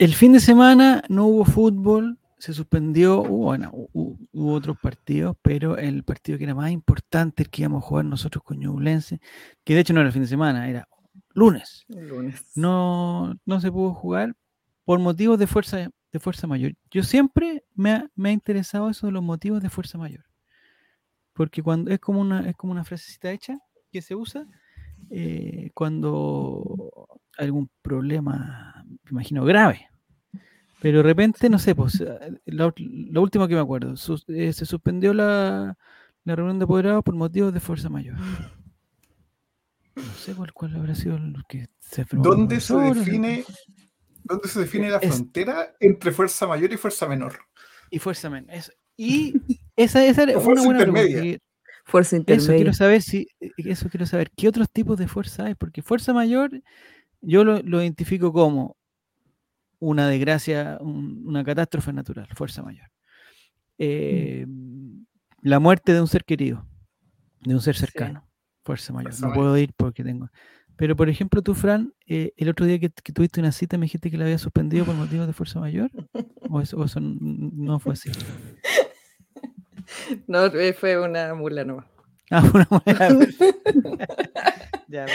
El fin de semana no hubo fútbol, se suspendió, hubo, bueno, hu- hubo otros partidos, pero el partido que era más importante, el que íbamos a jugar nosotros con Ñublense, que de hecho no era el fin de semana, era lunes. Lunes. no, no se pudo jugar por motivos de fuerza, de fuerza mayor. Yo siempre me ha, me ha interesado eso de los motivos de fuerza mayor. Porque cuando es como una, es como una frasecita hecha que se usa eh, cuando algún problema, me imagino, grave. Pero de repente, no sé, pues eh, la, último que me acuerdo, eh, se suspendió la, la reunión de apoderados por motivos de fuerza mayor. No sé cuál, cuál habrá sido el que se ¿Dónde se define, dónde se define la Es- frontera entre fuerza mayor y fuerza menor? Y fuerza men. eso. Y esa, esa era O una fuerza buena pregunta. intermedia. Fuerza Eso quiero intermedia. saber si, eh, eso quiero saber, ¿qué otros tipos de fuerza hay? Porque fuerza mayor, yo lo, lo identifico como una desgracia, un- una catástrofe natural, fuerza mayor. Eh, La muerte de un ser querido, de un ser cercano, fuerza mayor. Fuerza no puedo ir porque tengo. Pero, por ejemplo, tú, Fran, eh, el otro día que, que tuviste una cita me dijiste que la había suspendido por motivos de fuerza mayor. ¿O eso, o no fue así? No, eh, fue una mula nomás. Ah, una buena. Ya,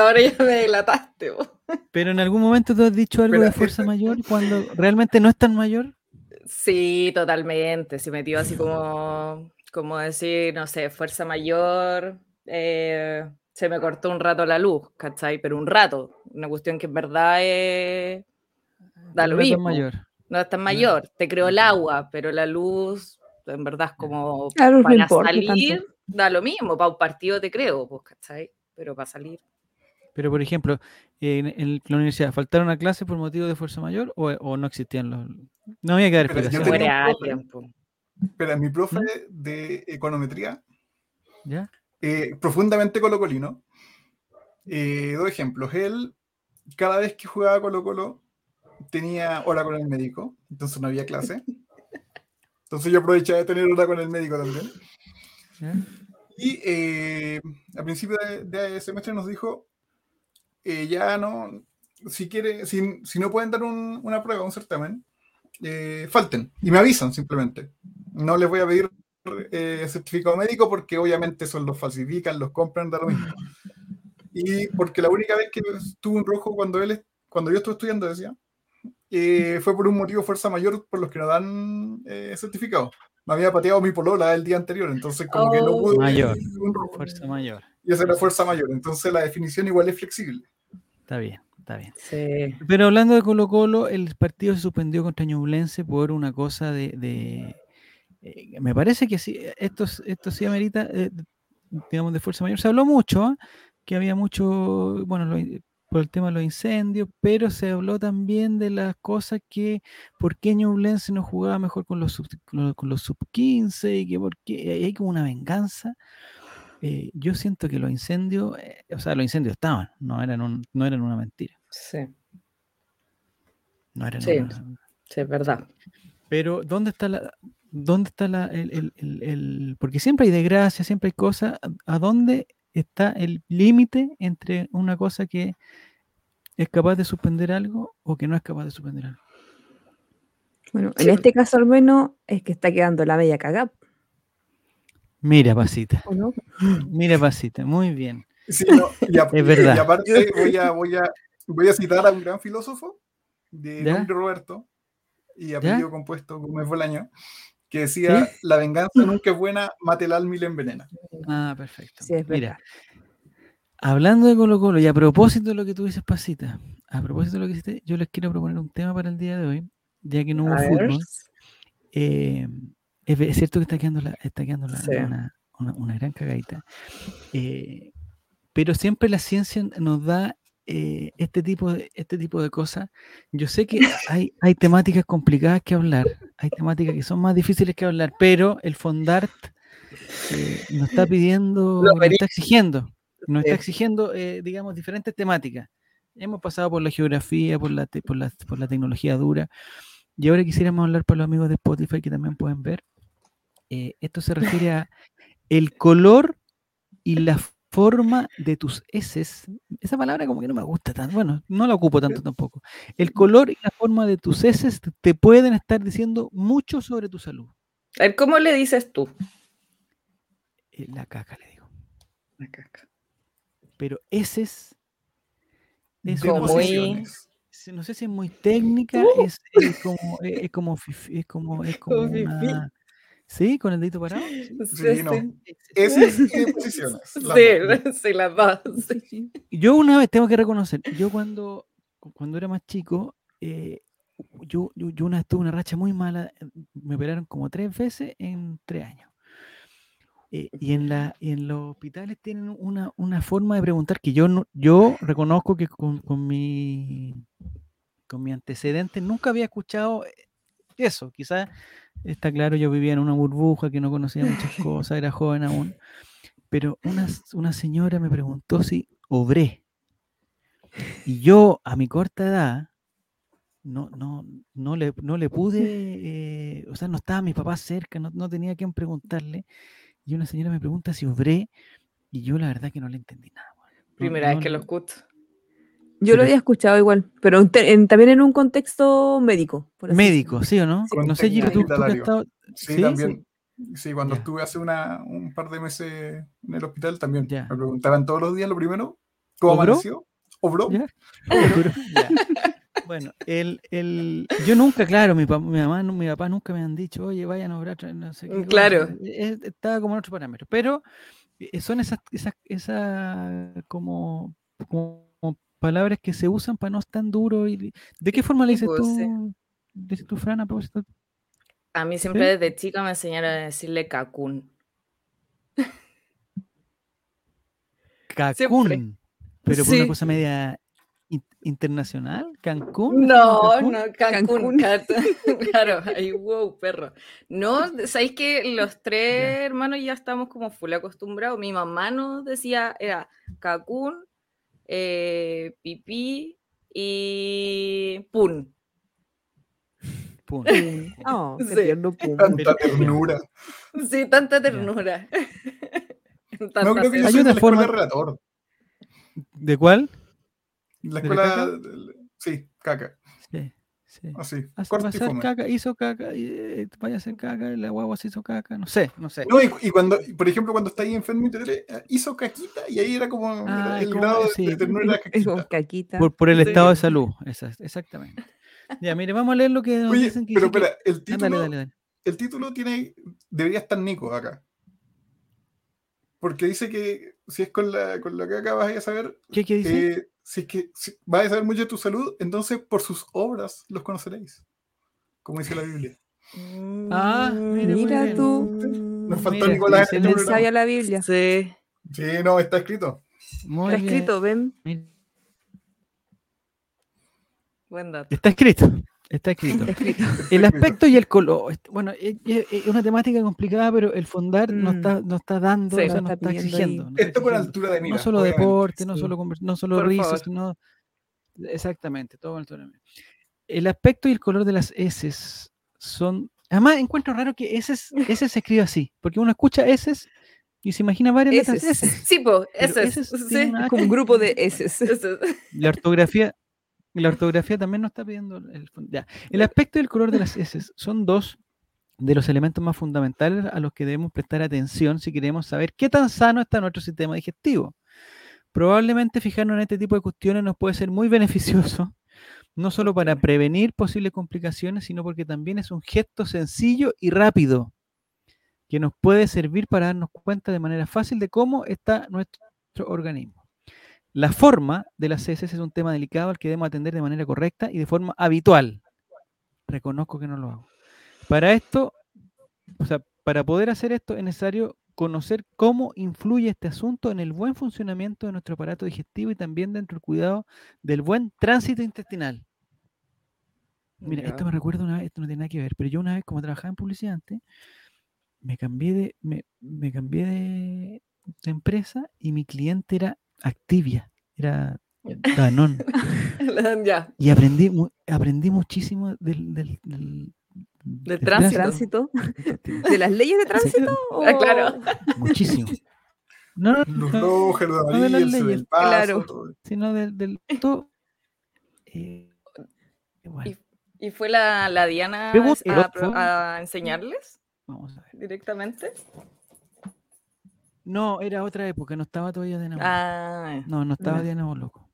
ahora ya me delataste. vos. Pero en algún momento tú has dicho algo de fuerza mayor cuando realmente no es tan mayor. Sí, totalmente. Se metió así como, como decir, no sé, fuerza mayor. eh, se me cortó un rato la luz, ¿cachai? Pero un rato. Una cuestión que en verdad es- da lo no es tan mismo. mayor. No es tan mayor. Te creó el agua, pero la luz, en verdad, es como La luz no para importa tanto. Da lo mismo. Para un partido te creo, pues, ¿cachai? Pero para salir. Pero, por ejemplo, en, en la universidad, ¿faltaron a clase por motivo de fuerza mayor o, o no existían los.? No había que dar explicación. Pero mi profe ¿Mm? de econometría, ¿Ya? eh, profundamente colocolino, eh, dos ejemplos. Él, cada vez que jugaba Colo Colo, tenía hora con el médico, entonces no había clase. Entonces yo aprovechaba de tener hora con el médico también. Y eh, a principio de, de semestre nos dijo, eh, ya no, si quiere, si, si no pueden dar un- una prueba, un certamen, eh, falten y me avisan simplemente. No les voy a pedir eh, certificado médico porque obviamente eso los falsifican, los compran, da lo mismo. Y porque la única vez que estuve en rojo cuando él, cuando yo estuve estudiando, decía, fue por un motivo fuerza mayor por los que no dan certificado. Me había pateado mi polola el día anterior, entonces como que no Oh. pude Mayor. Fuerza mayor. Y esa era fuerza mayor. Entonces la definición igual es flexible. Está bien, está bien. Sí. Pero hablando de Colo Colo, el partido se suspendió contra Ñublense por una cosa de... de- eh, me parece que sí, esto, esto sí amerita, eh, digamos, de fuerza mayor. Se habló mucho, ¿ah? que había mucho, bueno, lo por el tema de los incendios, pero se habló también de las cosas que, por qué Ñublense no jugaba mejor con los sub, con los, sub 15 y que por qué, hay como una venganza. Eh, yo siento que los incendios, eh, o sea, los incendios estaban, no eran, un- no eran una mentira. Sí, No eran Sí. una- sí, es verdad. Pero, ¿dónde está la, dónde está la, el, el- el- el- porque siempre hay desgracia, siempre hay cosas, ¿a- ¿a dónde está el límite entre una cosa que es capaz de suspender algo o que no es capaz de suspender algo? Bueno, Sí. en este caso al menos es que está quedando la media cagada, Mira, Pasita, mira, Pasita, muy bien. Sí, no, y, a- Es verdad. y aparte voy a, voy, a, voy a citar a un gran filósofo de ¿Ya? nombre Roberto y apellido compuesto como es Bolaño, que decía, ¿Sí? la venganza nunca es buena, mate el alma y la envenena. Ah, perfecto. Sí, es Mira, hablando de Colo Colo y a propósito de lo que tú dices, Pasita, a propósito de lo que hiciste, yo les quiero proponer un tema para el día de hoy, ya que no hubo fútbol. eh, es, es cierto que está quedando, la, está quedando la- Sí. una, una- una gran cagadita. eh, pero siempre la ciencia nos da eh, este, tipo de, este tipo de cosas. Yo sé que hay, hay temáticas complicadas que hablar, hay temáticas que son más difíciles que hablar, pero el Fondart eh, nos está pidiendo, nos está exigiendo, nos está exigiendo, eh, digamos, diferentes temáticas. Hemos pasado por la geografía, por la, te- por la, por la tecnología dura, y ahora quisiéramos hablar para los amigos de Spotify que también pueden ver. eh, esto se refiere a el color y la forma de tus heces, esa palabra como que no me gusta tanto, bueno, no la ocupo tanto tampoco. El color y la forma de tus heces te- pueden estar diciendo mucho sobre tu salud. A ver, ¿cómo le dices tú? Eh, La caca, le digo. La caca. Pero heces es muy- no sé si es muy técnica, es, es como, es, como, es como, es como Como fifí. una- ¿Sí? ¿Con el dedito parado? Sí. Sí, no. Sí, las dos. sí, las dos. sí. Yo una vez tengo que reconocer, yo cuando, cu- cuando era más chico, eh, yo, yo, yo una vez tuve una racha muy mala, eh, me operaron como tres veces en tres años. Eh, y en, la, y en los hospitales tienen una, una forma de preguntar que yo, no, yo reconozco que con, con mi, con mi antecedente nunca había escuchado eso. Quizás está claro, yo vivía en una burbuja que no conocía muchas cosas, era joven aún. Pero una, una señora me preguntó si obré. Y yo, a mi corta edad, no, no, no, le, no le pude, eh, o sea, no estaba mi papá cerca, no, no tenía quien preguntarle. Y una señora me pregunta si obré, y yo la verdad que no le entendí nada. Primera no vez que lo escucho. Yo lo había escuchado igual, pero en te- en- también en un contexto médico. por así Médico. ¿sí o no? No sé, Giro, tú, tú que has hospitalario. estado- Sí, ¿Sí? también. Sí, cuando Ya. estuve hace una, un par de meses en el hospital también. Me preguntaban todos los días lo primero, ¿cómo ¿Obró? amaneció? ¿Obró? Bueno, el, el, yo nunca, claro, mi, pa- mi mamá, mi papá nunca me han dicho, oye, vayan a obrar, no sé qué. Mm, cosa", claro. Estaba como en otro parámetro. Pero eh, son esas, esas, esas como, como palabras que se usan para no estar tan duro. Y, ¿De qué forma le Sí, dices pues, sí. tú, dices tú, Fran, a propósito? A mí siempre desde chica me enseñaron a decirle cacún. Cacún. Pero por una Sí. cosa media in- internacional, Cancún. No, Cancún? no, Cancún. Claro, ahí, wow, perro. No, sabéis que los tres hermanos ya estamos como full acostumbrados. Mi mamá nos decía, era Cancún, eh, pipí y pun. Pum. Oh, Sí. pum. Tanta ternura. Sí, tanta ternura. Tanta No creo que yo Hay de una la forma- escuela relator. ¿De cuál? La ¿De la escuela. caca? Sí, caca. Sí, sí. Así. Hace fome. caca, hizo caca, y, eh, vaya a hacer caca, la guagua se hizo caca, no sé, no sé. No, y, y cuando, por ejemplo, cuando está ahí enfermo y te eh, hizo caquita y ahí era como Ah, el como- grado de- sí. de ternura de la caquita. caquita. Por, por el estado de salud, esa- exactamente. Ya, mire, vamos a leer lo que nos Oye, dicen que pero que- espera, el Ah, título, dale, dale, dale. el título tiene, debería estar Nico acá. Porque dice que si es con la, con la caca vas a saber, ¿Qué, qué dice? eh, si es que si a saber mucho de tu salud, entonces por sus obras los conoceréis. Como dice la Biblia. Ah, mire, muy Mira bien. tú. Nos faltó Mira, Nicolás en excelente. este programa. sabia la Biblia. Sí. Sí, no, está escrito. Muy Está bien. escrito, ven. Mira, Buen dato. Está escrito, está escrito. Está escrito. El aspecto y el color. Bueno, es, es- es una temática complicada, pero el fondar no Mm. está, no está dando, Sí. o sea, No no está está exigiendo. no Esto por exigiendo. altura de mira. no solo obviamente. deporte, no sí. solo, no solo risas, sino. Exactamente, todo con altura de mira. El aspecto y el color de las S son. Además, encuentro raro que S, S se escribe así, porque uno escucha S y se imagina varias letras Eses. S. Sí, pues, Pero ese es. ese es- tiene Sí. como un grupo de eses. ese es. La ortografía, la ortografía también nos está pidiendo el, ya. El aspecto y el color de las S son dos de los elementos más fundamentales a los que debemos prestar atención si queremos saber qué tan sano está nuestro sistema digestivo. Probablemente fijarnos en este tipo de cuestiones nos puede ser muy beneficioso, no solo para prevenir posibles complicaciones, sino porque también es un gesto sencillo y rápido que nos puede servir para darnos cuenta de manera fácil de cómo está nuestro organismo. La forma de las heces es un tema delicado al que debemos atender de manera correcta y de forma habitual. Reconozco que no lo hago. Para esto, o sea, para poder hacer esto es necesario conocer cómo influye este asunto en el buen funcionamiento de nuestro aparato digestivo y también dentro del cuidado del buen tránsito intestinal. Mira, Ya. esto me recuerda una vez, esto no tiene nada que ver, pero yo una vez como trabajaba en publicidad antes, me cambié de, me, me cambié de, de empresa y mi cliente era Activia, era Danone. ya. Y aprendí, aprendí muchísimo del, del, del, del tránsito. ¿De las leyes de tránsito? Ah, claro. o- Muchísimo. No, no, Luz no, roja, no de las leyes. del paso, Claro. todo. sino del, del todo. eh, bueno, ¿Y fue la, la Diana a, enseñarles vamos a ver. directamente? No, era otra época, no estaba todavía de. Ah, No, no estaba Ya. Diana loco.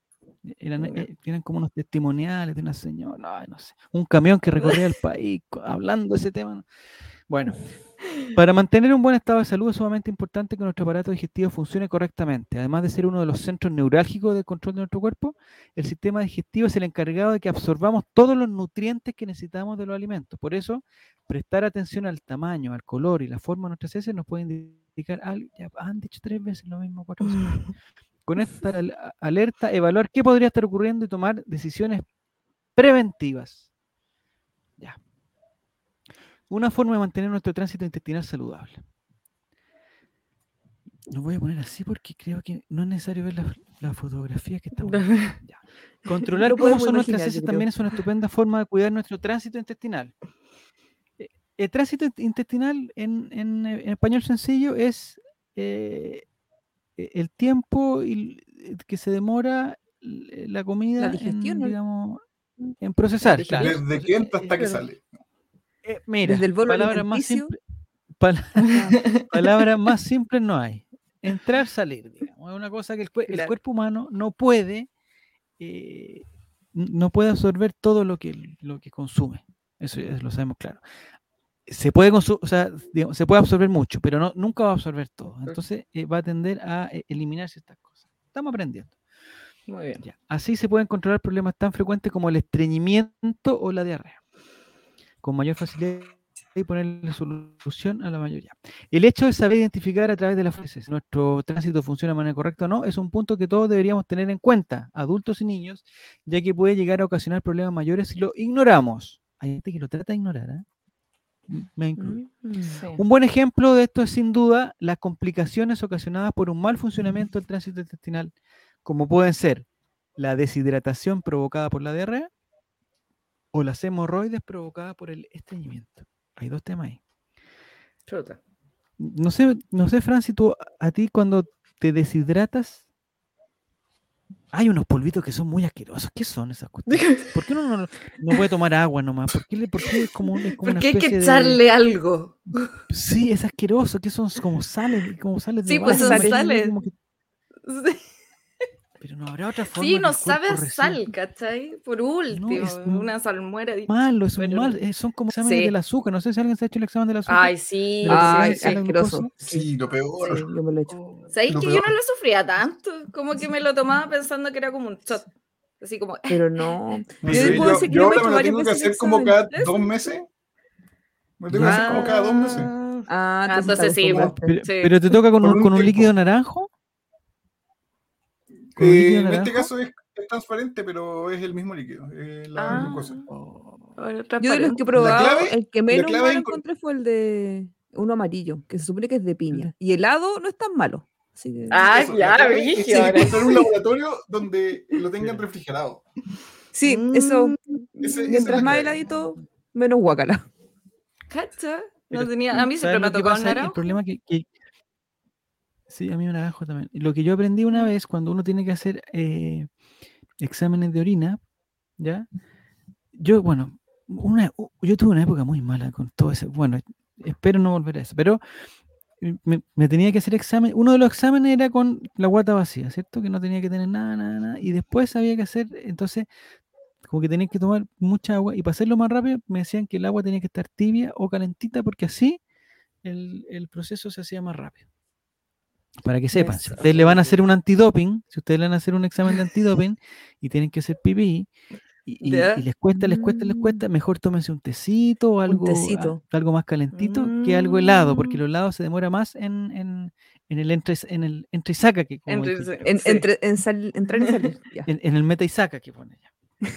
Eran, Ya. eh, eran como unos testimoniales de una señora, ay, no sé, un camión que recorría el país hablando de ese tema. ¿no? Bueno, para mantener un buen estado de salud es sumamente importante que nuestro aparato digestivo funcione correctamente. Además de ser uno de los centros neurálgicos de control de nuestro cuerpo, el sistema digestivo es el encargado de que absorbamos todos los nutrientes que necesitamos de los alimentos. Por eso, prestar atención al tamaño, al color y la forma de nuestras heces nos puede indicar algo. Ya han dicho tres veces lo mismo, cuatro veces. Con esta alerta, evaluar qué podría estar ocurriendo y tomar decisiones preventivas. Ya. Una forma de mantener nuestro tránsito intestinal saludable. Lo voy a poner así porque creo que no es necesario ver la, la fotografía que estamos. Controlar cómo son nuestras imaginar, heces también es una estupenda forma de cuidar nuestro tránsito intestinal. Eh, El tránsito int- intestinal en, en, eh, en español sencillo es eh, e- el tiempo y que se demora la comida digestión, en, ¿no? digamos, en procesar. claro. Desde O que entra eh, hasta que claro, sale. eh, mira, Desde el bolo palabras más simples. palabras más simples no hay. Entrar, salir, digamos. Es una cosa que el, cue- el Claro. cuerpo humano no puede, eh, no puede absorber todo lo que, lo que consume. Eso ya lo sabemos claro. Se puede, o sea, digamos, se puede absorber mucho, pero no, nunca va a absorber todo. Entonces eh, va a tender a eh, eliminar ciertas cosas. Estamos aprendiendo. muy bien. Ya. Así se pueden controlar problemas tan frecuentes como el estreñimiento o la diarrea. Con mayor facilidad y ponerle solución a la mayoría. El hecho de saber identificar a través de las frases si nuestro tránsito funciona de manera correcta o no es un punto que todos deberíamos tener en cuenta, adultos y niños, ya que puede llegar a ocasionar problemas mayores si lo ignoramos. Hay gente que lo trata de ignorar, ¿eh? M- Me incluyo. Mm. Sí. Un buen ejemplo de esto es sin duda las complicaciones ocasionadas por un mal funcionamiento del tránsito intestinal, como pueden ser la deshidratación provocada por la diarrea o las hemorroides provocadas por el estreñimiento. Hay dos temas ahí. Chuta. No sé, no sé, Fran, si tú a ti cuando te deshidratas hay unos polvitos que son muy asquerosos. ¿Qué son esas cuestiones? ¿Por qué uno no, no puede tomar agua nomás? ¿Por qué, le- por qué es como, es como una Porque hay que de- echarle algo. Sí, es asqueroso, que son como sales, como sales de Sí, pues son sales. como que- Sí, Pero no habrá otra forma. Sí, no sabe sal, ¿cachai? Por último, es un- una salmuera. Malo, es un Pero- mal, eh, son como exámenes Sí. del azúcar. No sé si alguien se ha hecho el examen del azúcar. Ay, sí. Ay, glucosa. Sí, lo peor. Sí, yo me lo he hecho. ¿Sabéis Lo que yo no lo sufría tanto? Como que me lo tomaba pensando que era como un shot. Así como, Pero no. No Yo yo, decir que yo yo me he ahora hecho me lo tengo que hacer como cada dos meses. Me lo tengo que hacer como cada dos meses. Ah, Ah, entonces te sí. Pero, Sí. te toca con un, líquido naranjo. ¿Con un Eh, en este caso es, es transparente, pero es el mismo líquido, eh, la Ah. glucosa. ahora Yo de los que he probado, clave- el que menos malo encontré fue el de uno amarillo, que se supone que es de piña. Y helado no es tan malo. Así que... Ah, Eso, ya, es ahora. encontrar un laboratorio donde lo tengan refrigerado. Sí, Mm, eso, Ese- esa es mientras la más heladito, menos guacala. ¿Cacha? No tenía, a mí ¿sabes siempre me ha tocado el problema que, que- Sí, a mí un naranjo también. Lo que yo aprendí una vez cuando uno tiene que hacer eh, exámenes de orina, ¿ya? Yo, bueno, una, yo tuve una época muy mala con todo eso. Bueno, espero no volver a eso, pero eh, me, tenía que hacer examen. Uno de los exámenes era con la guata vacía, ¿cierto? Que no tenía que tener nada, nada, nada. Y después había que hacer, entonces, como que tenía que tomar mucha agua. Y para hacerlo más rápido, me decían que el agua tenía que estar tibia o calentita, porque así el proceso se hacía más rápido. Para que sepan, si ustedes le van a hacer un antidoping, si ustedes le van a hacer un examen de antidoping y tienen que hacer pipí, y, y- Ya. y les cuesta, les cuesta, les cuesta, mejor tómense un tecito o algo, a- tecito. algo más calentito que algo helado, porque Mm. lo helado se demora más en, en, en el entre, en el entre y saca que como Entre- el- En- Sí. entre, en sal- entrar y salir. ya. en, en el meta y saca que pone ya.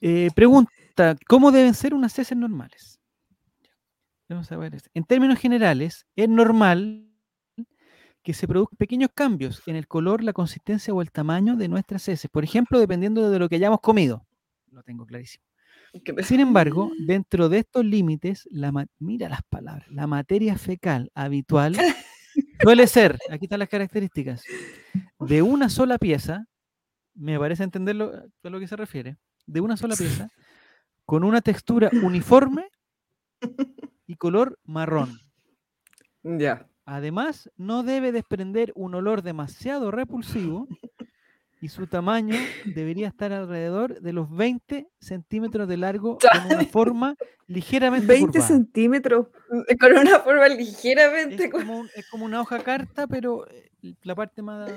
Eh, pregunta, ¿cómo deben ser unas heces normales? Vamos a ver esto. En términos generales, es normal que se produzcan pequeños cambios en el color, la consistencia o el tamaño de nuestras heces. Por ejemplo, dependiendo de lo que hayamos comido. Lo tengo clarísimo. Sin embargo, dentro de estos límites, la mira las palabras, la materia fecal habitual Suele ser, aquí están las características, de una sola pieza, me parece entenderlo a lo que se refiere, de una sola pieza, con una textura uniforme y color marrón. Ya. Además, no debe desprender un olor demasiado repulsivo y su tamaño debería estar alrededor de los 20 centímetros de largo con una forma ligeramente 20 curvada. centímetros. Con una forma Es ligeramente. cu- como, un- es como una hoja carta, pero eh, la parte más...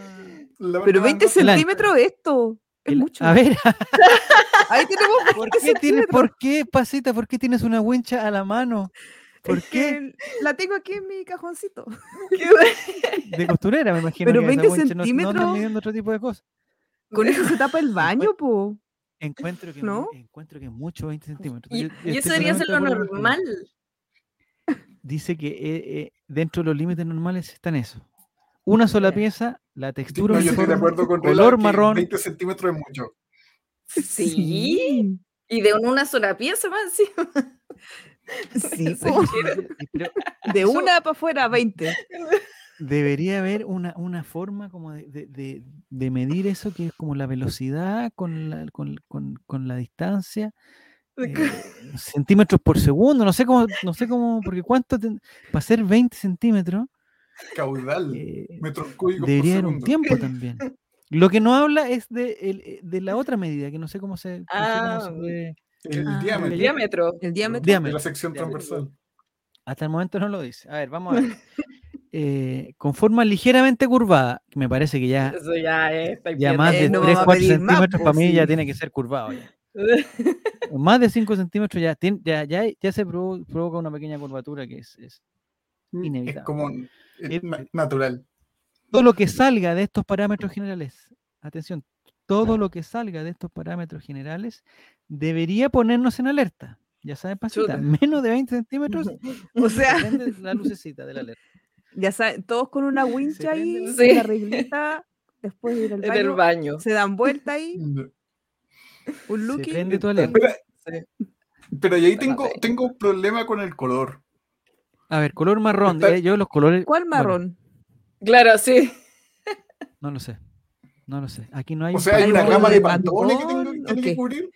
La Pero parte 20 más- El ancho. centímetros esto. Es el- mucho. A ver, Ahí tenemos ¿por 20 qué, tienes. ¿por qué, Pasita, por qué tienes una wincha a la mano? ¿Por Es qué? La tengo aquí en mi cajoncito. De costurera, me imagino. Pero que esa 20 wincha no- no, centímetros. midiendo otro tipo de cosas. Con eso se tapa el baño, po. Encuentro que, ¿No? encuentro que mucho 20 centímetros. Y, eso debería ser lo normal. Dice que eh, eh, dentro de los límites normales están eso. Una sola pieza, la textura No, yo estoy de acuerdo con color marrón. 20 centímetros es mucho. Sí. Y de una sola pieza más. Sí, pero De una para afuera, 20. debería haber una, una forma como de, de- de- de medir eso, que es como la velocidad con la, con, con- con la distancia. eh, centímetros por segundo, no sé cómo, no sé cómo, porque cuánto, ten- para ser 20 centímetros, Caudal. eh, metros cúbicos debería haber un tiempo también. Lo que no habla es de, el- eh, de la otra medida, que no sé cómo se, no sé cómo Ah, se puede- El Ah, diámetro El diámetro. El diámetro. de la sección transversal. Hasta el momento no lo dice. A ver, vamos a ver. Eh, con forma ligeramente curvada, que me parece que ya, Eso ya es. ya más Eh, de no 3, vamos a 4 pedir más, centímetros po, para mí ya tiene que ser curvado. Ya. Más de 5 centímetros ya, ya, ya, ya se provo- provoca una pequeña curvatura que es, es Inevitable. Es como es Es- na- natural. todo lo que salga de estos parámetros generales, atención, todo lo que salga de estos parámetros generales debería ponernos en alerta. Ya saben, pasita, menos de 20 centímetros, O sea, se la lucecita de la alerta. ya saben, todos con una wincha ahí, prende- Sí. una reglita, después de ir al En el baño, baño. se dan vuelta ahí, un Se looky. prende tu alerta. Pero, pero y ahí tengo, tengo un problema con el color. A ver, color marrón. Está- eh, yo los colores. ¿Cuál bueno, marrón? Claro, sí. no lo sé. No lo sé. Aquí no hay. O sea, hay una gama de de pantones que tengo que, tiene que ok. cubrir.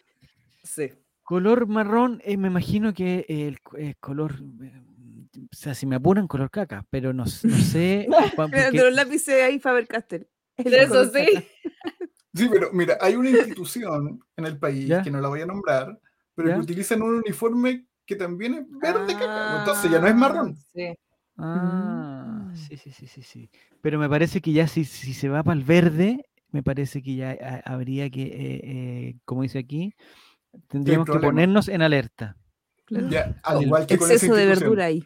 Sí. Color marrón, eh, me imagino que el eh, color. eh, o sea, si me apuran, color caca. Pero no, no sé. porque- de los lápices ahí Faber Castell. El Eso sí. caca. Sí, pero mira, hay una institución en el país, ¿Ya? que no la voy a nombrar, pero ¿Ya? que utilizan un uniforme que también es verde caca. Ah, Entonces ya no es marrón. Sí. Ah, Mm. sí, sí, sí, sí, sí. Pero me parece que ya si, si se va para el verde, me parece que ya ha- habría que, eh, eh, como dice aquí, tendríamos que ponernos en alerta. Claro. Ya, al El igual que con esa Exceso de verdura ahí.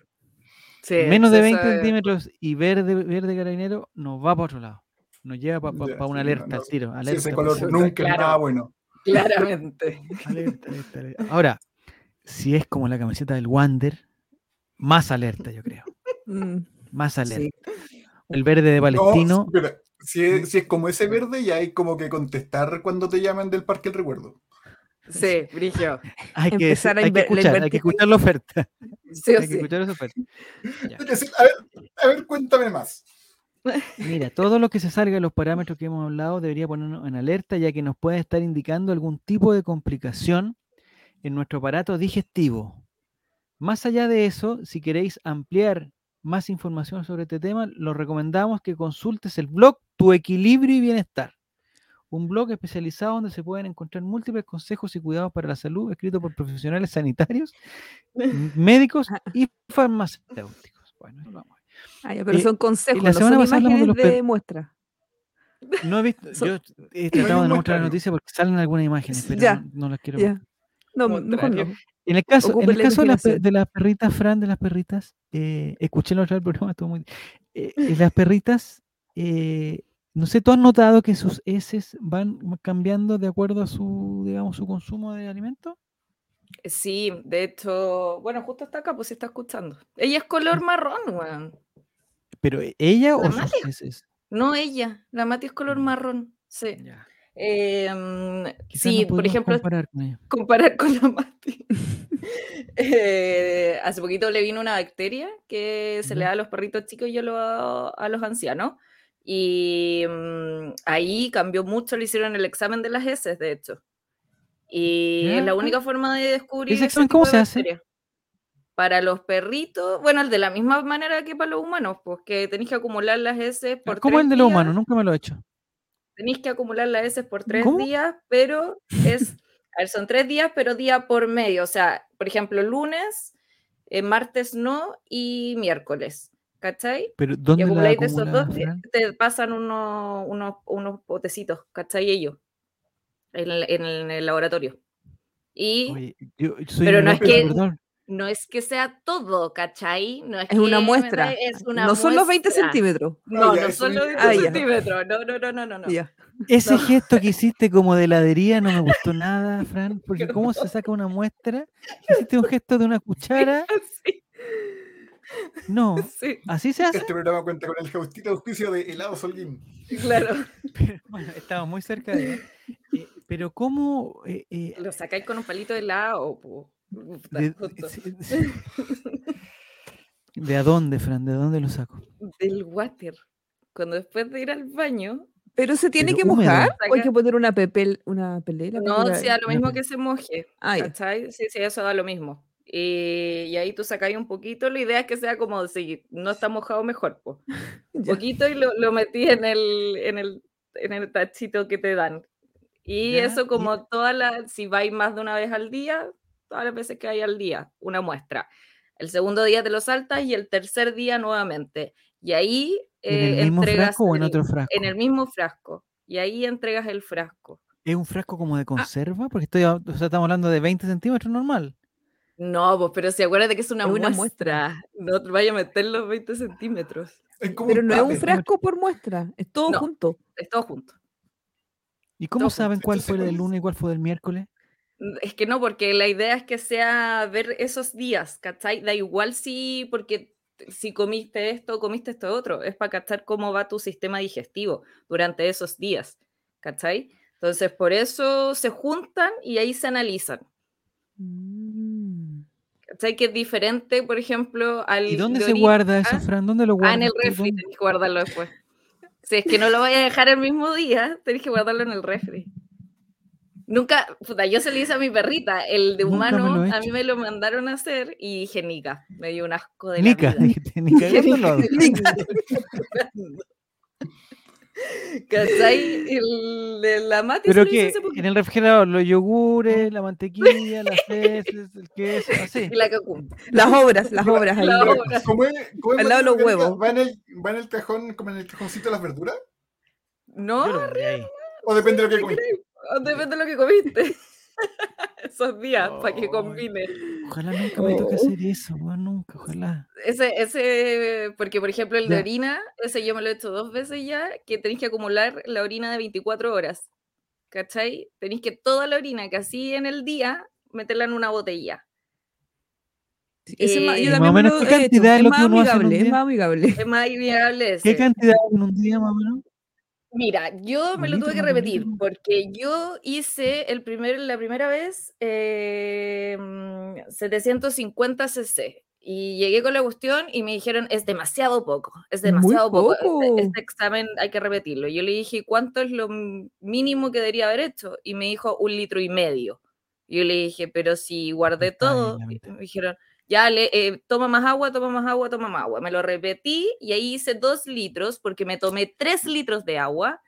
Sí, Menos de eso 20 es- centímetros y verde, verde carabinero nos va para otro lado. Nos lleva para una sí, alerta no, al tiro. Sí, Alerta, ese color nunca Claro. nada bueno. Claramente. Alerta, alerta, alerta. Ahora, si es como la camiseta del Wander, más alerta, yo creo. Mm, Más alerta. Sí. El verde de Palestino. No, pero si es, si es como ese verde, ya hay como que contestar cuando te llaman del Parque del Recuerdo. Sí, Brigio. hay, que, empezar a hay que escuchar, hay que escuchar la oferta. Sí o Hay que sí. escuchar esa oferta. A ver, a ver, cuéntame más. Mira, todo lo que se salga de los parámetros que hemos hablado debería ponernos en alerta, ya que nos puede estar indicando algún tipo de complicación en nuestro aparato digestivo. Más allá de eso, si queréis ampliar más información sobre este tema, lo recomendamos que consultes el blog Tu Equilibrio y Bienestar, un blog especializado donde se pueden encontrar múltiples consejos y cuidados para la salud, escrito por profesionales sanitarios, médicos Ah. y farmacéuticos. Bueno, vamos a ver. ah, ya, pero Eh, son consejos, la no semana son pasada hablamos de imágenes los de, muestra. No he visto, So- yo he tratado de no mostrar la noticia porque salen algunas imágenes, pero Ya, no, no las quiero Ya. mostrar. No, mejor no. En el caso, en la de, las, de perritas, Fran, de las perritas, eh, escuché el otro día el programa, estuvo muy... eh, eh, las perritas, eh, no sé, ¿tú has notado que sus heces van cambiando de acuerdo a su, digamos, su consumo de alimento? Sí, de hecho, bueno, justo está acá, pues se está escuchando. Ella es color marrón, weón. ¿Pero ella o La sus heces? No ella, la Mati es color Mm. marrón. Sí. Ya. Em, sí, no por ejemplo, comparar con ella. comparar con la Mati. Eh, hace poquito le vino una bacteria que se le da a los perritos chicos y a los, a los ancianos. Y mm, ahí cambió mucho, le hicieron el examen de las heces, de hecho. Y es la única forma de descubrir ¿Ese examen cómo se hace? Para los perritos, bueno, de la misma manera que para los humanos, pues que tenéis que acumular las heces por ¿Cómo el de los humanos? Nunca me lo he hecho. Tenéis que acumular las heces por tres ¿Cómo? días, pero es, a ver, son tres días, pero día por medio. O sea, por ejemplo, lunes, eh, martes no y miércoles. ¿Cachai? Pero Y ¿dónde la acumuláis de esos dos, te pasan unos, unos, unos potecitos, ¿cachai? Ellos, en el, en el- laboratorio. Y Oye, yo soy Pero no es que- perdón. No es que sea todo, ¿cachai? No es, Es una que me muestra. Es una no son los 20 muestra. centímetros. No, ya, no son los mismo. 20 Ah, centímetros. No, no, no, no, no. no. Ya. Ese No. gesto que hiciste como de heladería no me gustó nada, Fran, porque ¿cómo se saca una muestra? Hiciste un gesto de una cuchara. Sí, No, sí, así se hace. Este programa cuenta con el justito auspicio de helado Solguín. claro. Pero, bueno, estamos muy cerca de. eh, pero ¿cómo? eh, eh, Lo sacáis con un palito de helado. po. De, justo. sí, sí. ¿De a dónde, Fran? ¿De dónde lo saco? Del water. Cuando después de ir al baño, Pero se tiene Pero que húmedo. mojar o hay que poner una pepel, una pelera. no, si da lo mismo que se moje. Ah, ya. ¿Cachai? Sí, sí, eso da lo mismo. Y, y ahí tú sacáis un poquito. La idea es que sea como si no está mojado, mejor. Pues. Un Ya. poquito y lo, lo metí en el, en, el, en el tachito que te dan. Y Ya, eso como todas las, si vais más de una vez al día, todas las veces que hay al día, una muestra. El segundo día te lo saltas y el tercer día nuevamente. Y ahí ¿En eh, el mismo entregas frasco o en el- otro frasco? en el mismo frasco. Y ahí entregas el frasco. ¿Es un frasco como Ah. de conserva? Porque estoy, o sea, estamos hablando de 20 centímetros normal. No, pues, pero si acuérdate que es una, Es una muestra. No te vaya a meter los 20 centímetros. Es como Pero no es un frasco por muestra, es todo No. junto. Es todo junto. ¿Y cómo Todo saben junto. cuál fue del ¿cuál es? lunes y cuál fue del miércoles? Es que no, porque la idea es que sea ver esos días, ¿cachai? Da igual si, porque si comiste esto, comiste esto otro, es para cachar cómo va tu sistema digestivo durante esos días, ¿cachai? Entonces, por eso se juntan y ahí se analizan, Mm. ¿cachai? Que es diferente, por ejemplo, al... ¿Y dónde de se guarda eso, Ah, Fran? ¿Dónde lo Ah, guardas? en el refri, tenés que guardarlo después. Si es que no lo vayas a dejar el mismo día, tenés que guardarlo en el refri. Nunca, puta, yo se lo hice a mi perrita, el de humano, he a mí me lo mandaron a hacer y dije, Nica, me dio un asco de Nica, la vida. dijiste, ni cagando lo hago. ¿Cachai? El de la Mati se ¿Pero poquito. En el refrigerador, los yogures, la mantequilla, las heces, el queso, así. Y la. Las obras, las obras. La Pero, obra. ¿cómo es- cómo es Al lado de los huevos. ¿Va en, el, ¿Va en el cajón, como en el cajoncito de las verduras? No, ahí. ¿O depende de lo que comiste? Depende de lo que comiste. Esos días, para que combine. Ojalá nunca me toque Oh. hacer eso, nunca, ojalá. Ese, ese, porque por ejemplo el de Ya. orina, ese yo me lo he hecho dos veces ya, que tenéis que acumular la orina de 24 horas. ¿Cachai? Tenéis que toda la orina que así en el día, meterla en una botella. Ese Eh, yo más o menos, ¿qué cantidad es Es lo más que uno hace en un amigable, es más amigable. Es más viable ¿Qué cantidad en un día más o menos? Mira, yo ¿Un me lo tuve que repetir porque yo hice el primer, la primera vez eh, mm, 750 cc y llegué con la cuestión y me dijeron es demasiado poco, es demasiado poco, poco. Este, este examen hay que repetirlo. Yo le dije cuánto es lo mínimo que debería haber hecho y me dijo un litro y medio. Yo le dije, pero si guardé todo, me dijeron, ya, le, eh, toma más agua, toma más agua, toma más agua. Me lo repetí y ahí hice dos litros porque me tomé tres litros de agua,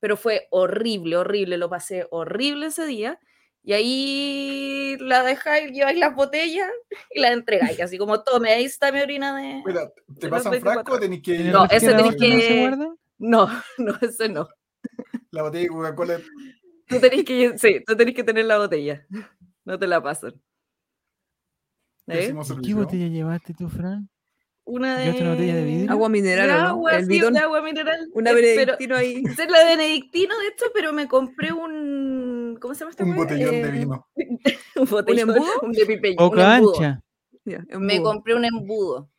pero fue horrible, horrible, lo pasé horrible ese día. Y ahí la dejáis, lleváis las botellas y las entregáis, así como tome, ahí está mi orina de... Mira, ¿te de pasan 24 frasco o tenés que ¿En el No, ese se que-? No, no, ese no. la botella de Coca-Cola? Tú tenés que, sí, tú tenés que tener la botella. No te la pasan. ¿Eh? ¿Y ¿Qué botella llevaste tú, Fran? Una de... ¿Llevaste una botella de vidrio? Agua mineral, de ¿o no? agua, El sí, bidón. de agua mineral. Una eh, pero- benedictino ahí. Esa es la de Benedictino, de hecho, pero me compré un. ¿Cómo se llama esta Un wea? botellón de Eh, vino. Un botellón. embudo? Un de pipe- un Poca embudo. ancha. Me embudo. compré un embudo.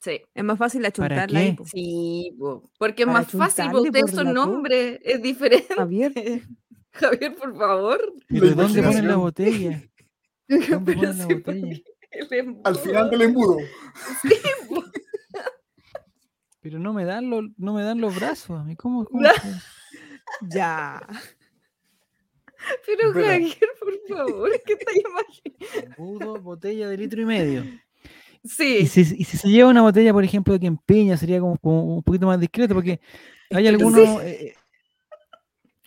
Sí. Es más fácil achuntarla ahí. Sí, po, porque es más fácil, porque co- nombres, es diferente. Javier, Javier, por favor. ¿Pero La dónde ponen la botella? ¿Dónde Pero ponen la botella? el embudo. Al final del embudo. Pero no me dan los, no me dan los brazos a mí. ¿Cómo? cómo No. se- Ya. Pero. Javier, por favor, ¿qué imaginando? Embudo, botella de litro y medio. Y Sí, si, y si se lleva una botella, por ejemplo, de que empeña, sería como, como un poquito más discreto, porque hay algunos. eh, eh,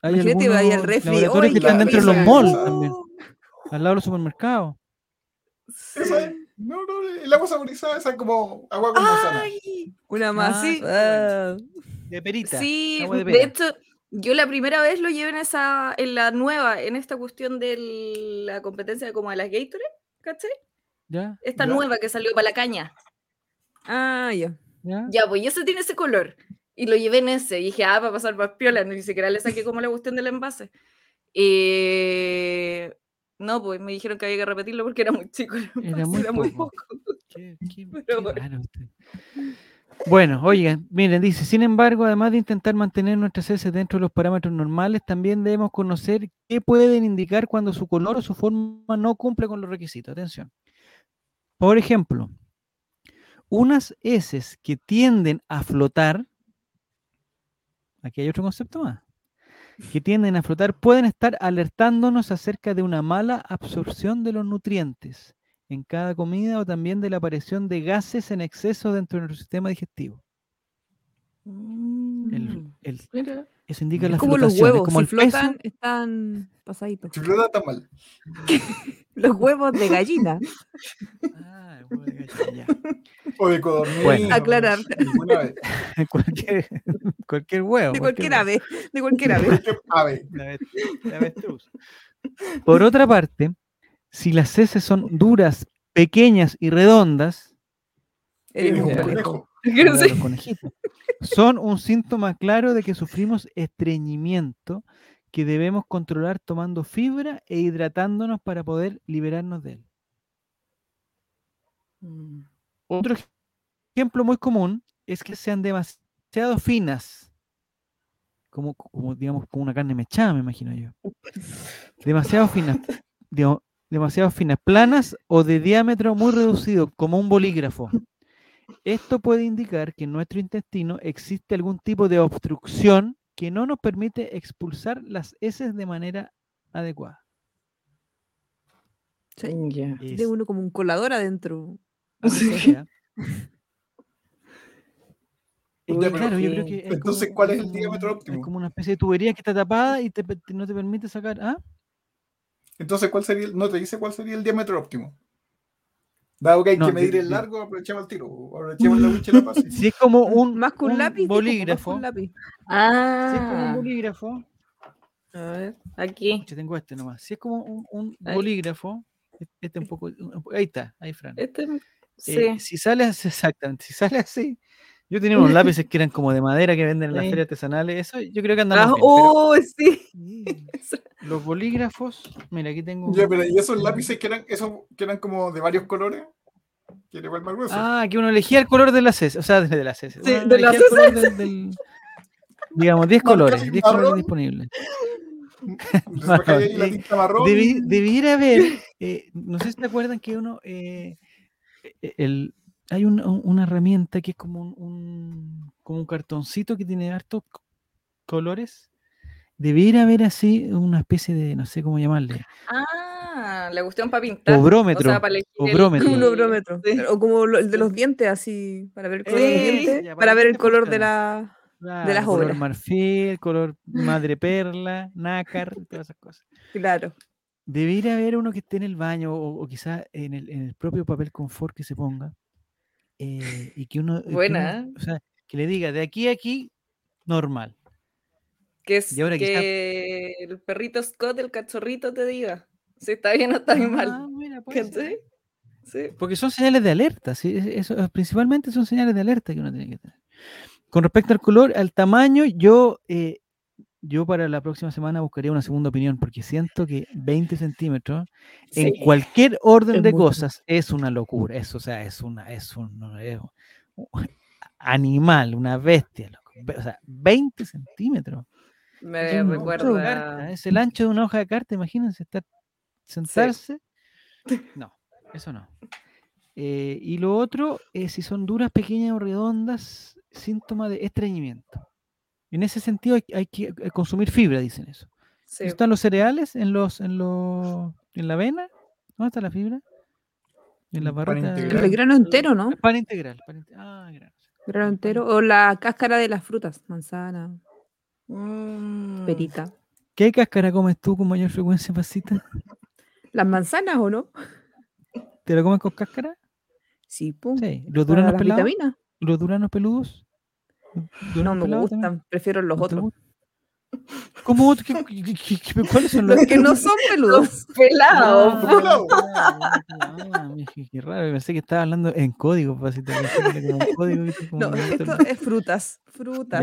hay Imagínate, vaya al algunos refri. laboratorios que "Oye, están dentro de los malls esa". también, al lado de los supermercados. El agua saborizada, esa es como agua con manzana. Una más. sí, ah, De perita. sí, agua de hecho, yo la primera vez lo llevé en esa, en la nueva, en esta cuestión de la competencia como de las Gatorade, ¿cachai? ¿Ya? Esta Ya. nueva que salió para la caña. Ah, ya. ¿Ya? Ya, pues y ese tiene ese color. Y lo llevé en ese. Y dije, ah, va a pasar más piola. Ni siquiera le saqué como la cuestión del envase. Eh, No, pues me dijeron que había que repetirlo porque era muy chico. Era muy era muy poco. poco. Qué- qué- Pero qué bueno. Bueno, oigan, miren, dice, sin embargo, además de intentar mantener nuestras heces dentro de los parámetros normales, también debemos conocer qué pueden indicar cuando su color o su forma no cumple con los requisitos. Atención. Por ejemplo, unas heces que tienden a flotar, aquí hay otro concepto más, que tienden a flotar pueden estar alertándonos acerca de una mala absorción de los nutrientes en cada comida o también de la aparición de gases en exceso dentro de nuestro sistema digestivo. El- el- Mira. Eso indica Es la como los es huevos. como Si el peso. flotan, están pasaditos. Si flota está mal. Los huevos de gallina. Ah, el huevo de gallina, O de codorniz. Bueno. Aclarar. Ya. cualquier, cualquier huevo. De cualquier ave. De cualquier ave. Cualquier ave. La avestruz. Por otra parte, si las heces son duras, pequeñas y redondas, Eres Es un conejo. Como Sí. los conejitos, son un síntoma claro de que sufrimos estreñimiento que debemos controlar tomando fibra e hidratándonos para poder liberarnos de él. Otro ej- ejemplo muy común es que sean demasiado finas, como, como digamos, como una carne mechada, me imagino yo. Demasiado finas, digamos, demasiado finas, planas o de diámetro muy reducido, como un bolígrafo. Esto puede indicar que en nuestro intestino existe algún tipo de obstrucción que no nos permite expulsar las heces de manera adecuada. Sí. Ya. Es- De uno como un colador adentro. Sí. ya. Es que, Ya, pero, claro, yo creo que es entonces, como- ¿cuál es el diámetro Es óptimo? como una especie de tubería que está tapada y te pe- te- no te permite sacar. ¿Ah? Entonces, ¿cuál sería el- no te dice cuál sería el diámetro óptimo? Dado que hay No, que medir el largo, aprovechamos el tiro. Aprovechemos la wincha y la paz. Si es como un, Más que un, un lápiz. dijo, más que bolígrafo. un lápiz. Si es como un Ah, bolígrafo. a ver, aquí. Yo tengo este nomás. Si es como un, un bolígrafo. e- Este un poco, un poco- Ahí está, ahí, Fran. Este, sí. Eh, si sale así, exactamente, si sale así. Yo tenía unos lápices que eran como de madera que venden en las Sí. ferias artesanales. Eso yo creo que Ah, pero oh, sí. Los bolígrafos, mira, aquí tengo. Ya, pero ¿y esos lápices que eran, esos que eran como de varios colores? Que era igual más grueso. Ah, que uno elegía el color de las heces, o sea, de, las heces. Sí, de las del, del- digamos, 10 Marcar colores, en 10 colores disponibles. Entonces, acá hay la tinta marrón. Debi- debiera haber, eh, no sé si te acuerdan que uno, eh, eh, el, hay un- un- una herramienta que es como un, un- como un cartoncito que tiene hartos co- colores. Debiera haber así una especie de, no sé cómo llamarle, Ah, la cuestión para pintar. Obrómetro, O sea, para elegir el- obrómetro. Un obrómetro. Sí. O como lo- el de los dientes, así, para ver el color de los dientes, ya, para para ver el color de la. Claro, las color obras. marfil, color madre perla, nácar, todas esas cosas. Claro. Debería haber uno que esté en el baño o, o quizá en el, en el propio papel confort que se ponga. Eh, y que uno, y que Buena, uno- ¿eh? o sea, que le diga de aquí a aquí, normal. Que es Y ahora quizá- que el perrito Scott, el cachorrito, te diga si está bien o está bien Ah, mal. mira. ¿Cachai? Sí. Porque son señales de alerta, ¿sí? Es- eso, eh, principalmente son señales de alerta que uno tiene que tener. Con respecto al color, al tamaño, yo, eh, yo para la próxima semana buscaría una segunda opinión, porque siento que 20 centímetros en cualquier orden Es de cosas es una locura. Eso, o sea, es una, es un, es un animal, una bestia. loco. O sea, 20 centímetros. Me Es recuerda- carta, Es el ancho de una hoja de carta, imagínense, estar, sentarse. No, eso no. Eh, y lo otro, eh, si son duras, pequeñas o redondas, síntoma de estreñimiento. En ese sentido hay, hay que eh, consumir fibra, dicen eso. Sí. ¿Están los cereales en los, en los, en la avena? ¿Dónde está la fibra? En la pan barrita. integral. El grano entero, ¿no? El pan integral. pan inte- Ah, grano. Grano entero. O la cáscara de las frutas. Manzana, Mm. perita. ¿Qué cáscara comes tú con mayor frecuencia, pasita? ¿Las manzanas o no? ¿Te lo comes con cáscara? Sí, pum. Sí. ¿Los duranos pelados? vitaminas. ¿Los duranos peludos? ¿Los No me pelados gustan. también? Prefiero los ¿No te otros. ¿Cómo otros? ¿Qué- qué- qué- qué- ¿Cuáles son los Los que no son peludos. Pelado. Por un lado. Mije, qué raro, pensé que estaba hablando en código. Como No, esto es frutas. Frutas.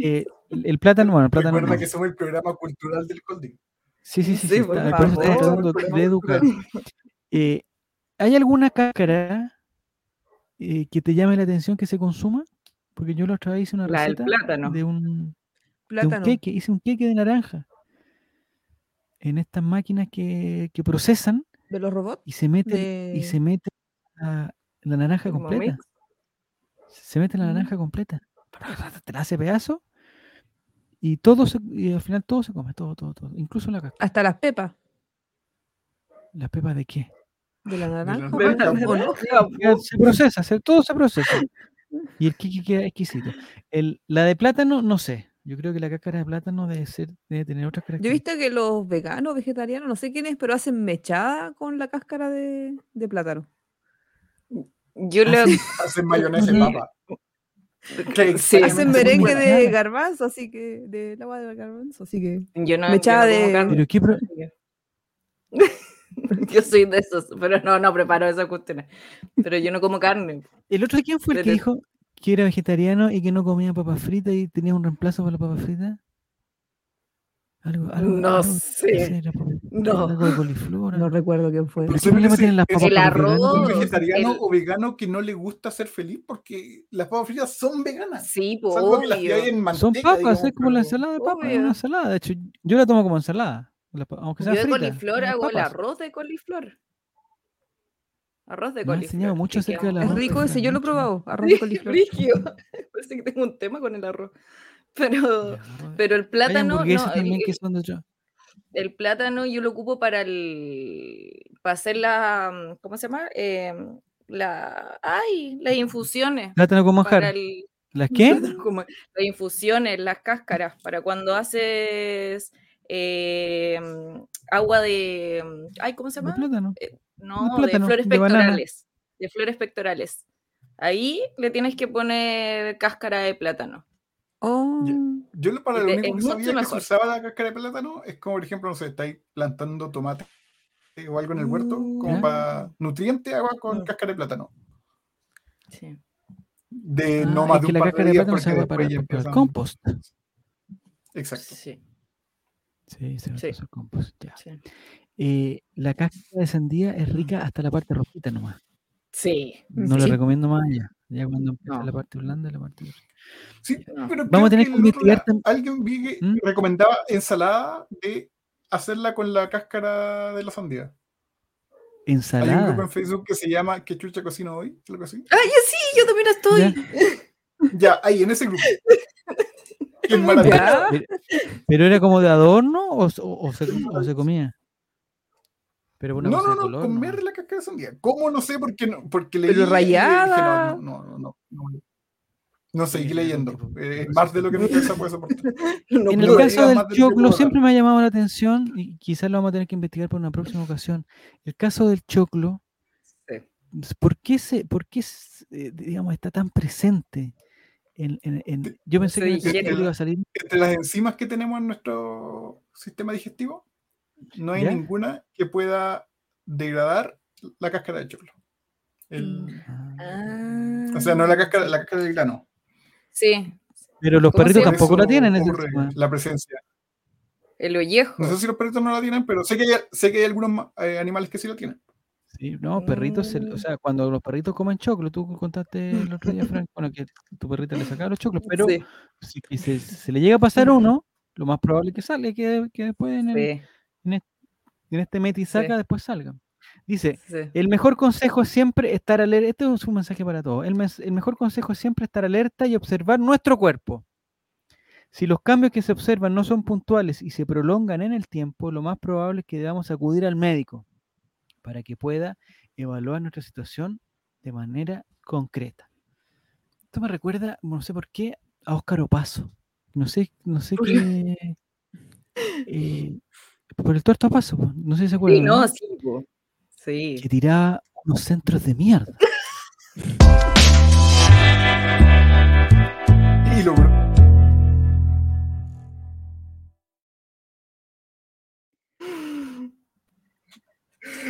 Eh, el, el plátano, bueno, el plátano. Recuerda que somos el programa cultural del Colding. Sí, sí, sí, Sí, sí, por está- por eso estamos tratando de educar. Eh, ¿Hay alguna cáscara eh, que te llame la atención que se consuma? Porque yo la otra vez hice una La del receta plátano. de un, de un Plátano. queque, hice un queque de naranja en estas máquinas que, que procesan ¿De los robots? y se mete y De- se mete la, la naranja completa. mix. Se mete la Mm. naranja completa. Te la hace pedazo y todo se, y al final todo se come, todo, todo, todo, incluso la cáscara. Hasta las pepas ¿Las pepas de qué? de la naranja. naranja. ¿o no? Ya Se procesa, se- todo se procesa. Y el kiki queda exquisito. El, la de plátano, no sé. Yo creo que la cáscara de plátano debe ser, debe tener otras Yo he características. visto que los veganos, vegetarianos, no sé quién es, pero hacen mechada con la cáscara de, de plátano. Yo le. sí. Hacen mayonesa en Sí. papa. Sí, Hacen merengue de garbanzo, así que, de agua de garbanzo, así que. Yo no, Mechada yo no como de- Pero qué pro- Yo soy de esos, pero no, no preparo esas cuestiones. Pero yo no como carne. ¿El otro quién fue el que dijo que era vegetariano y que no comía papas fritas y tenía un reemplazo para las papas fritas? Algo, algo, No algo- sé. No. algo de coliflor. No recuerdo quién fue. ¿Pero qué problema tienen las papas el arroz, un vegetariano el- o vegano que no le gusta ser feliz porque las papas fritas son veganas. Sí, pues las hay en manteca, Son papas, digamos, es como la ensalada de papas, es una ensalada. De hecho, yo la tomo como ensalada. Aunque sea Yo de frita. coliflor hago el arroz de coliflor. Arroz de Me han coliflor. enseñado mucho acerca del Es arroz de rico ese, yo lo he probado. Arroz de coliflor. Rigio. Parece que tengo un tema con el arroz. Pero, pero el Hay plátano, hamburguesas no, también el, que son de otro- el plátano yo lo ocupo para el para hacer la ¿cómo se llama? Em, la ay, las infusiones. Plátano con manjar. Para el ¿Las qué? las infusiones, las cáscaras, para cuando haces em, agua de ay, ¿cómo se De llama? plátano. No, de plátano, flores de banana. pectorales. De flores pectorales. Ahí le tienes que poner cáscara de plátano. Oh, Yo lo- para lo único que sabía que se usaba la cáscara de plátano es como, por ejemplo, no sé, estáis plantando tomate o algo en el huerto, como Ya. para nutriente, agua con Mm. cáscara de plátano. Sí. De Ah, no más de un la par de cáscara de días plátano se porque para, ya para el compost. Exacto. Sí, Sí, se Sí. compost. Ya. sí. Eh, la cáscara de sandía es rica hasta la parte rojita nomás. Sí. No la Sí. recomiendo más allá. Ya cuando empieza No. la parte blanda, la parte dura. Sí, No. pero Vamos a tener que investigar Alguien vi que ¿Mm? recomendaba ensalada de hacerla con la cáscara de la sandía. Hay un grupo Ensalada. en Facebook que se llama Que chucha cocino hoy? Algo así. ¡Ay, sí! Yo también estoy. Ya, ahí, en ese grupo. Pero, pero era como de adorno o, s- o- o se, o se comía. Pero No, no, no, color, comer la cáscara de sandía. ¿Cómo? No sé, porque, no, porque leí Pero dije, rayada. no, no, no, no, no. No seguí leyendo. Eh, Es más de lo que mi cabeza puede soportar. En el puedo. caso del de choclo siempre me ha llamado la atención y quizás lo vamos a tener que investigar por una próxima ocasión. El caso del choclo, Sí. ¿por qué, se, por qué eh, digamos, está tan presente? En, en- en- yo pensé que el iba a salir. Entre las enzimas que tenemos en nuestro sistema digestivo, no hay ¿Ya? ninguna que pueda degradar la cáscara de choclo. El- Ah. O sea, no la cáscara, la cáscara del grano. Sí, Pero los ¿Cómo se perritos tampoco la tienen. la presencia. el ollejo. No sé si los perritos no la tienen, pero sé que hay, sé que hay algunos eh, animales que sí la tienen. Sí, no, perritos, se- o Mm. sea, cuando los perritos comen choclo, tú contaste el otro día, Frank, bueno, que tu perrita le sacaba los choclos, pero Sí. si se, se le llega a pasar uno, lo más probable es que salga, que, que después en, el- Sí, en este, en este saca Sí. después salga. Dice, el mejor consejo es siempre estar alerta. Este es un mensaje para todos. El, mes- el mejor consejo es siempre estar alerta y observar nuestro cuerpo. Si los cambios que se observan no son puntuales y se prolongan en el tiempo, lo más probable es que debamos acudir al médico para que pueda evaluar nuestra situación de manera concreta. Esto me recuerda, no sé por qué, a Óscar Opaso. No sé, no sé ¿Por qué. eh, por el tuerto Opaso, po, no sé si se acuerdan. Sí, ¿no? no, sí. po. Sí. que tiraba unos centros de mierda.